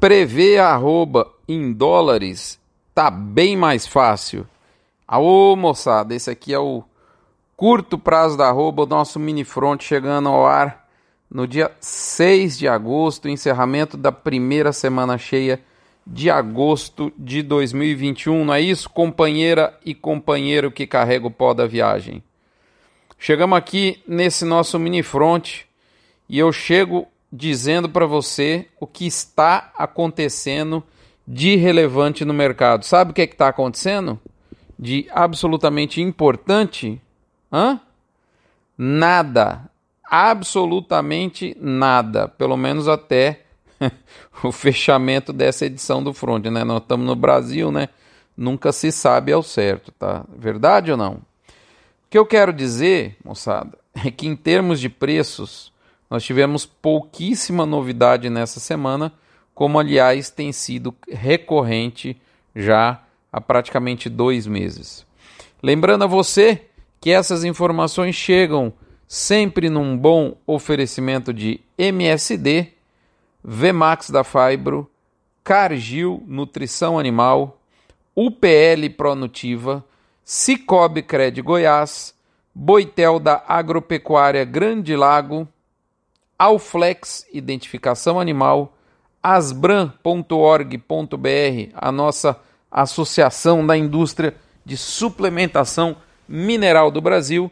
Prever arroba em dólares tá bem mais fácil. Aô, moçada, esse aqui é o curto prazo da arroba, o nosso mini front chegando ao ar no dia 6 de agosto, encerramento da primeira semana cheia de agosto de 2021. Não é isso, companheira e companheiro que carrega o pó da viagem? Chegamos aqui nesse nosso mini front e eu chego dizendo para você o que está acontecendo de relevante no mercado. Sabe o que é está acontecendo? De absolutamente importante? Hã? Nada. Absolutamente nada. Pelo menos até o fechamento dessa edição do Front, né? Nós estamos no Brasil, né? Nunca se sabe ao certo, tá? Verdade ou não? O que eu quero dizer, moçada, é que em termos de preços, nós tivemos pouquíssima novidade nessa semana, como aliás tem sido recorrente já há praticamente dois meses. Lembrando a você que essas informações chegam sempre num bom oferecimento de MSD, Vmax da Fibro, Cargill Nutrição Animal, UPL Pronutiva, Cicobi Cred Goiás, Boitel da Agropecuária Grande Lago, Alflex Identificação Animal, asbran.org.br, a nossa associação da indústria de suplementação mineral do Brasil,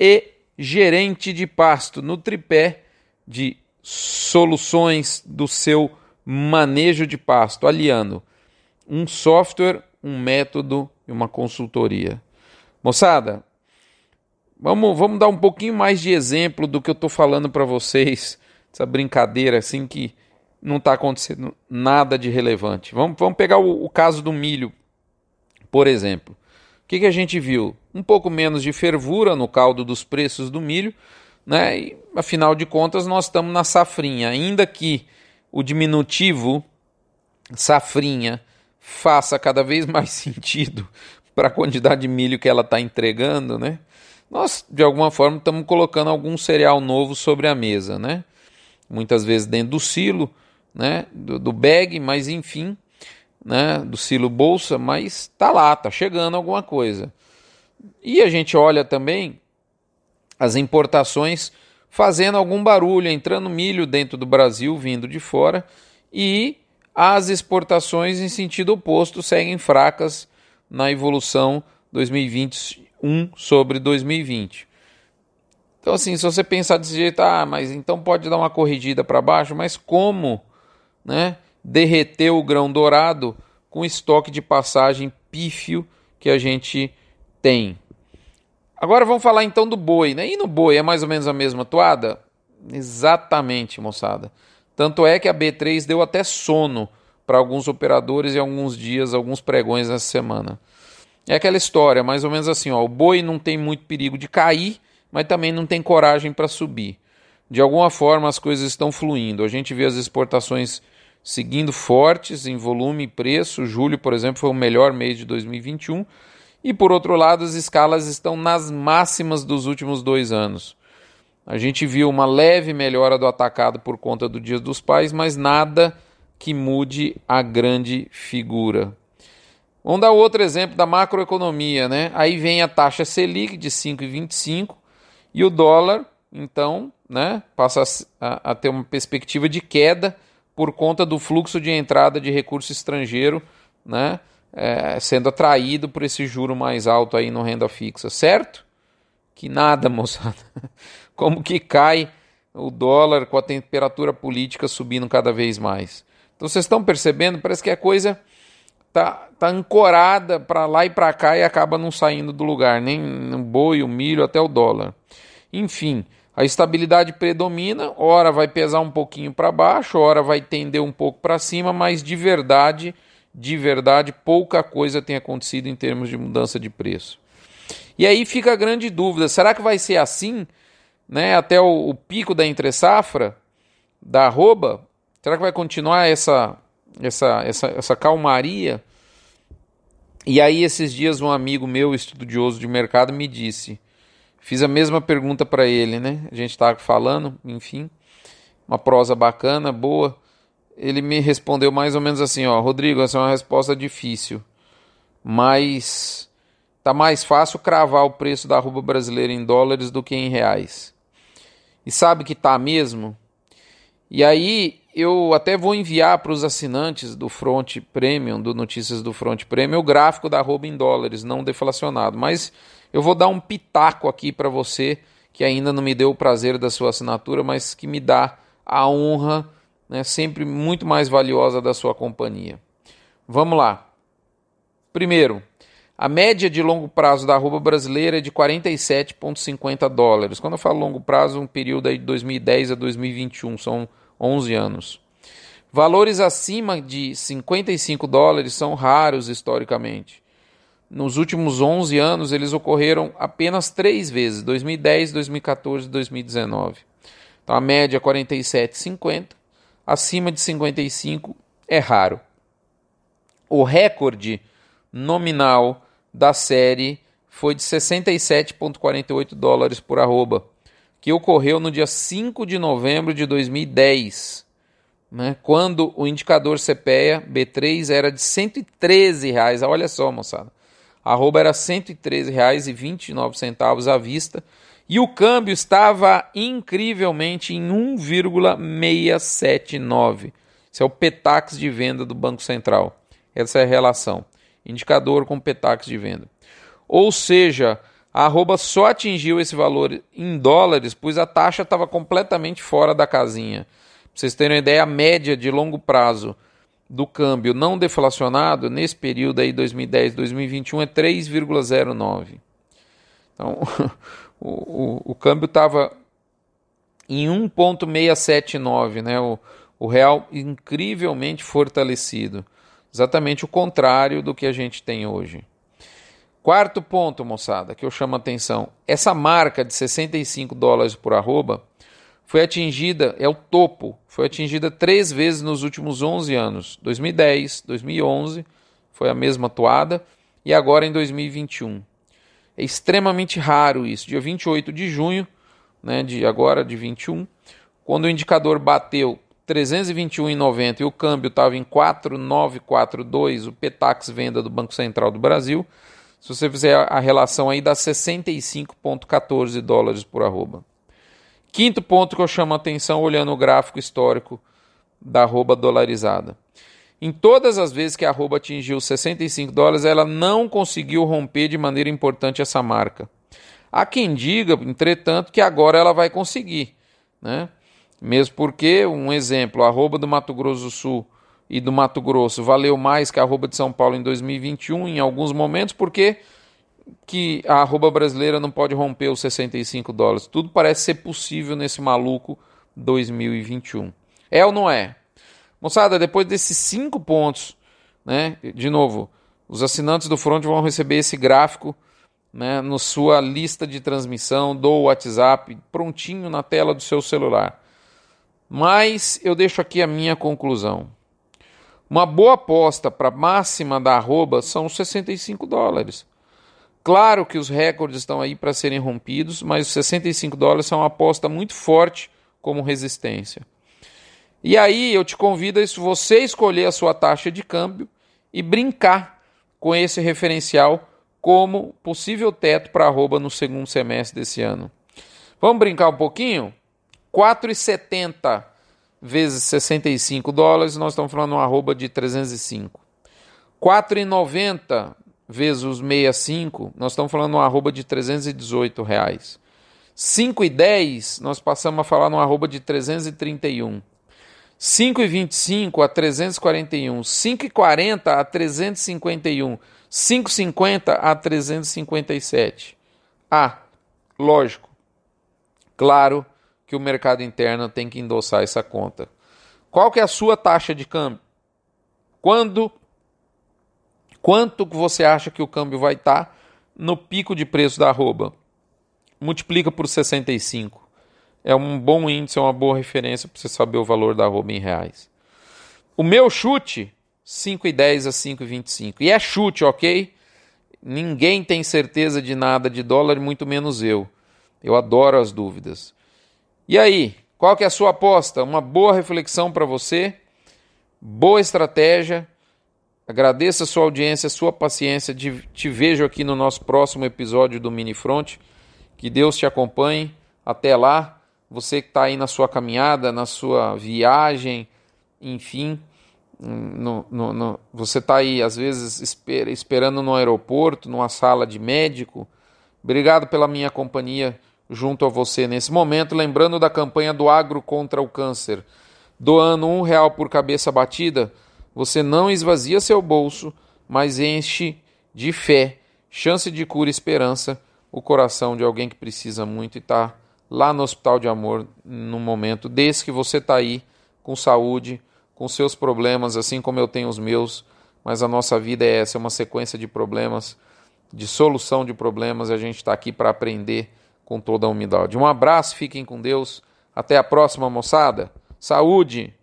e gerente de pasto no tripé de soluções do seu manejo de pasto, aliando um software, um método e uma consultoria. Moçada, Vamos, vamos dar um pouquinho mais de exemplo do que eu estou falando para vocês, essa brincadeira assim que não está acontecendo nada de relevante. Vamos, vamos pegar o, o, caso do milho, por exemplo. O que, que a gente viu? Um pouco menos de fervura no caldo dos preços do milho, né? E, afinal de contas, nós estamos na safrinha. Ainda que o diminutivo safrinha faça cada vez mais sentido para a quantidade de milho que ela está entregando, né? Nós de alguma forma estamos colocando algum cereal novo sobre a mesa, né? Muitas vezes dentro do silo, né? Do, do bag, mas enfim, né? Do silo bolsa, mas tá lá, tá chegando alguma coisa. E a gente olha também as importações fazendo algum barulho, entrando milho dentro do Brasil, vindo de fora, e as exportações em sentido oposto seguem fracas na evolução 2020 1 sobre 2020. Então, assim, se você pensar desse jeito, ah, mas então pode dar uma corrigida para baixo, mas como né, derreter o grão dourado com estoque de passagem pífio que a gente tem? Agora vamos falar então do boi, né? E no boi é mais ou menos a mesma toada? Exatamente, moçada. Tanto é que a B3 deu até sono para alguns operadores e alguns dias, alguns pregões nessa semana. É aquela história, mais ou menos assim, ó, o boi não tem muito perigo de cair, mas também não tem coragem para subir. De alguma forma as coisas estão fluindo. A gente vê as exportações seguindo fortes em volume e preço. Julho, por exemplo, foi o melhor mês de 2021. E por outro lado, as escalas estão nas máximas dos últimos dois anos. A gente viu uma leve melhora do atacado por conta do Dia dos Pais, mas nada que mude a grande figura. Vamos dar outro exemplo da macroeconomia, né? Aí vem a taxa Selic de 5,25 e o dólar, então, né, passa a, a, ter uma perspectiva de queda por conta do fluxo de entrada de recurso estrangeiro, né, é, sendo atraído por esse juro mais alto aí no renda fixa, certo? Que nada, moçada. Como que cai o dólar com a temperatura política subindo cada vez mais? Então vocês estão percebendo? Parece que a coisa tá, tá ancorada para lá e para cá e acaba não saindo do lugar, nem o boi, o milho, até o dólar. Enfim, a estabilidade predomina, ora vai pesar um pouquinho para baixo, ora vai tender um pouco para cima, mas de verdade, de verdade, pouca coisa tem acontecido em termos de mudança de preço. E aí fica a grande dúvida: será que vai ser assim, né, até o, o pico da entre safra da arroba? Será que vai continuar essa essa, essa, essa calmaria. E aí, esses dias, um amigo meu, estudioso de mercado, me disse. Fiz a mesma pergunta para ele, né? A gente estava falando, enfim, uma prosa bacana, boa. ele me respondeu mais ou menos assim, ó, Rodrigo, essa é uma resposta difícil, mas tá mais fácil cravar o preço da arroba brasileira em dólares do que em reais. E sabe que tá mesmo? E aí eu até vou enviar para os assinantes do Front Premium, do Notícias do Front Premium, o gráfico da arroba em dólares, não deflacionado. Mas eu vou dar um pitaco aqui para você que ainda não me deu o prazer da sua assinatura, mas que me dá a honra, né, sempre muito mais valiosa da sua companhia. Vamos lá. Primeiro, a média de longo prazo da arroba brasileira é de 47,50 dólares. Quando eu falo longo prazo, um período aí de 2010 a 2021, são 11 anos. Valores acima de 55 dólares são raros historicamente. Nos últimos 11 anos, eles ocorreram apenas três vezes: 2010, 2014 e 2019. Então a média é 47,50. Acima de 55 é raro. O recorde nominal da série foi de 67,48 dólares por arroba, que ocorreu no dia 5 de novembro de 2010, né, quando o indicador CPEA B3 era de 113 reais. Olha só, moçada. A arroba era R$ 113,29 à vista e o câmbio estava incrivelmente em 1,679. Esse é o Petax de venda do Banco Central. Essa é a relação indicador com petax de venda. Ou seja, a arroba só atingiu esse valor em dólares, pois a taxa estava completamente fora da casinha. Pra vocês terem uma ideia, a média de longo prazo do câmbio não deflacionado nesse período aí 2010 2021 é 3,09. Então, o, o, o câmbio estava em 1,679, né? O, o real incrivelmente fortalecido. Exatamente o contrário do que a gente tem hoje. Quarto ponto, moçada, que eu chamo a atenção. Essa marca de 65 dólares por arroba foi atingida, é o topo, foi atingida três vezes nos últimos 11 anos. 2010, 2011, foi a mesma toada, e agora em 2021. É extremamente raro isso. Dia 28 de junho, né, de agora de 21, quando o indicador bateu 321,90 e o câmbio estava em 4,942, o Petax venda do Banco Central do Brasil. Se você fizer a relação aí, dá 65,14 dólares por arroba. Quinto ponto que eu chamo a atenção olhando o gráfico histórico da arroba dolarizada. Em todas as vezes que a arroba atingiu 65 dólares, ela não conseguiu romper de maneira importante essa marca. Há quem diga, entretanto, que agora ela vai conseguir. Né? Mesmo porque, um exemplo, a arroba do Mato Grosso do Sul e do Mato Grosso valeu mais que a arroba de São Paulo em 2021 em alguns momentos, porque que a arroba brasileira não pode romper os 65 dólares. Tudo parece ser possível nesse maluco 2021. É ou não é? Moçada, depois desses cinco pontos, né, de novo, os assinantes do Front vão receber esse gráfico né, na sua lista de transmissão do WhatsApp, prontinho na tela do seu celular. Mas eu deixo aqui a minha conclusão. Uma boa aposta para máxima da arroba são 65 dólares. Claro que os recordes estão aí para serem rompidos, mas os 65 dólares são uma aposta muito forte como resistência. E aí eu te convido a você escolher a sua taxa de câmbio e brincar com esse referencial como possível teto para arroba no segundo semestre desse ano. Vamos brincar um pouquinho? 4,70 vezes 65 dólares, nós estamos falando uma arroba de 305. 4,90 vezes os 65, nós estamos falando uma arroba de 318 reais. 5,10 nós passamos a falar numa arroba de 331. 5,25 a 341, 5,40 a 351, 5,50 a 357. Ah, lógico, claro que o mercado interno tem que endossar essa conta. Qual que é a sua taxa de câmbio? Quando quanto você acha que o câmbio vai estar tá no pico de preço da arroba? Multiplica por 65. É um bom índice, é uma boa referência para você saber o valor da arroba em reais. O meu chute 5,10 a 5,25. E é chute, ok? Ninguém tem certeza de nada de dólar, muito menos eu. Eu adoro as dúvidas. E aí, qual que é a sua aposta? Uma boa reflexão para você. Boa estratégia. Agradeço a sua audiência, a sua paciência. Te vejo aqui no nosso próximo episódio do Mini Front. Que Deus te acompanhe. Até lá. Você que está aí na sua caminhada, na sua viagem, enfim. No, no, no, você está aí, às vezes, esper, esperando no aeroporto, numa sala de médico. Obrigado pela minha companhia junto a você nesse momento. Lembrando da campanha do Agro contra o Câncer. Doando um real por cabeça batida, você não esvazia seu bolso, mas enche de fé, chance de cura e esperança o coração de alguém que precisa muito e está lá no Hospital de Amor no momento desse que você está aí com saúde com seus problemas, assim como eu tenho os meus, mas a nossa vida é essa, é uma sequência de problemas, de solução de problemas, a gente está aqui para aprender com toda a humildade. Um abraço, fiquem com Deus, até a próxima, moçada. Saúde!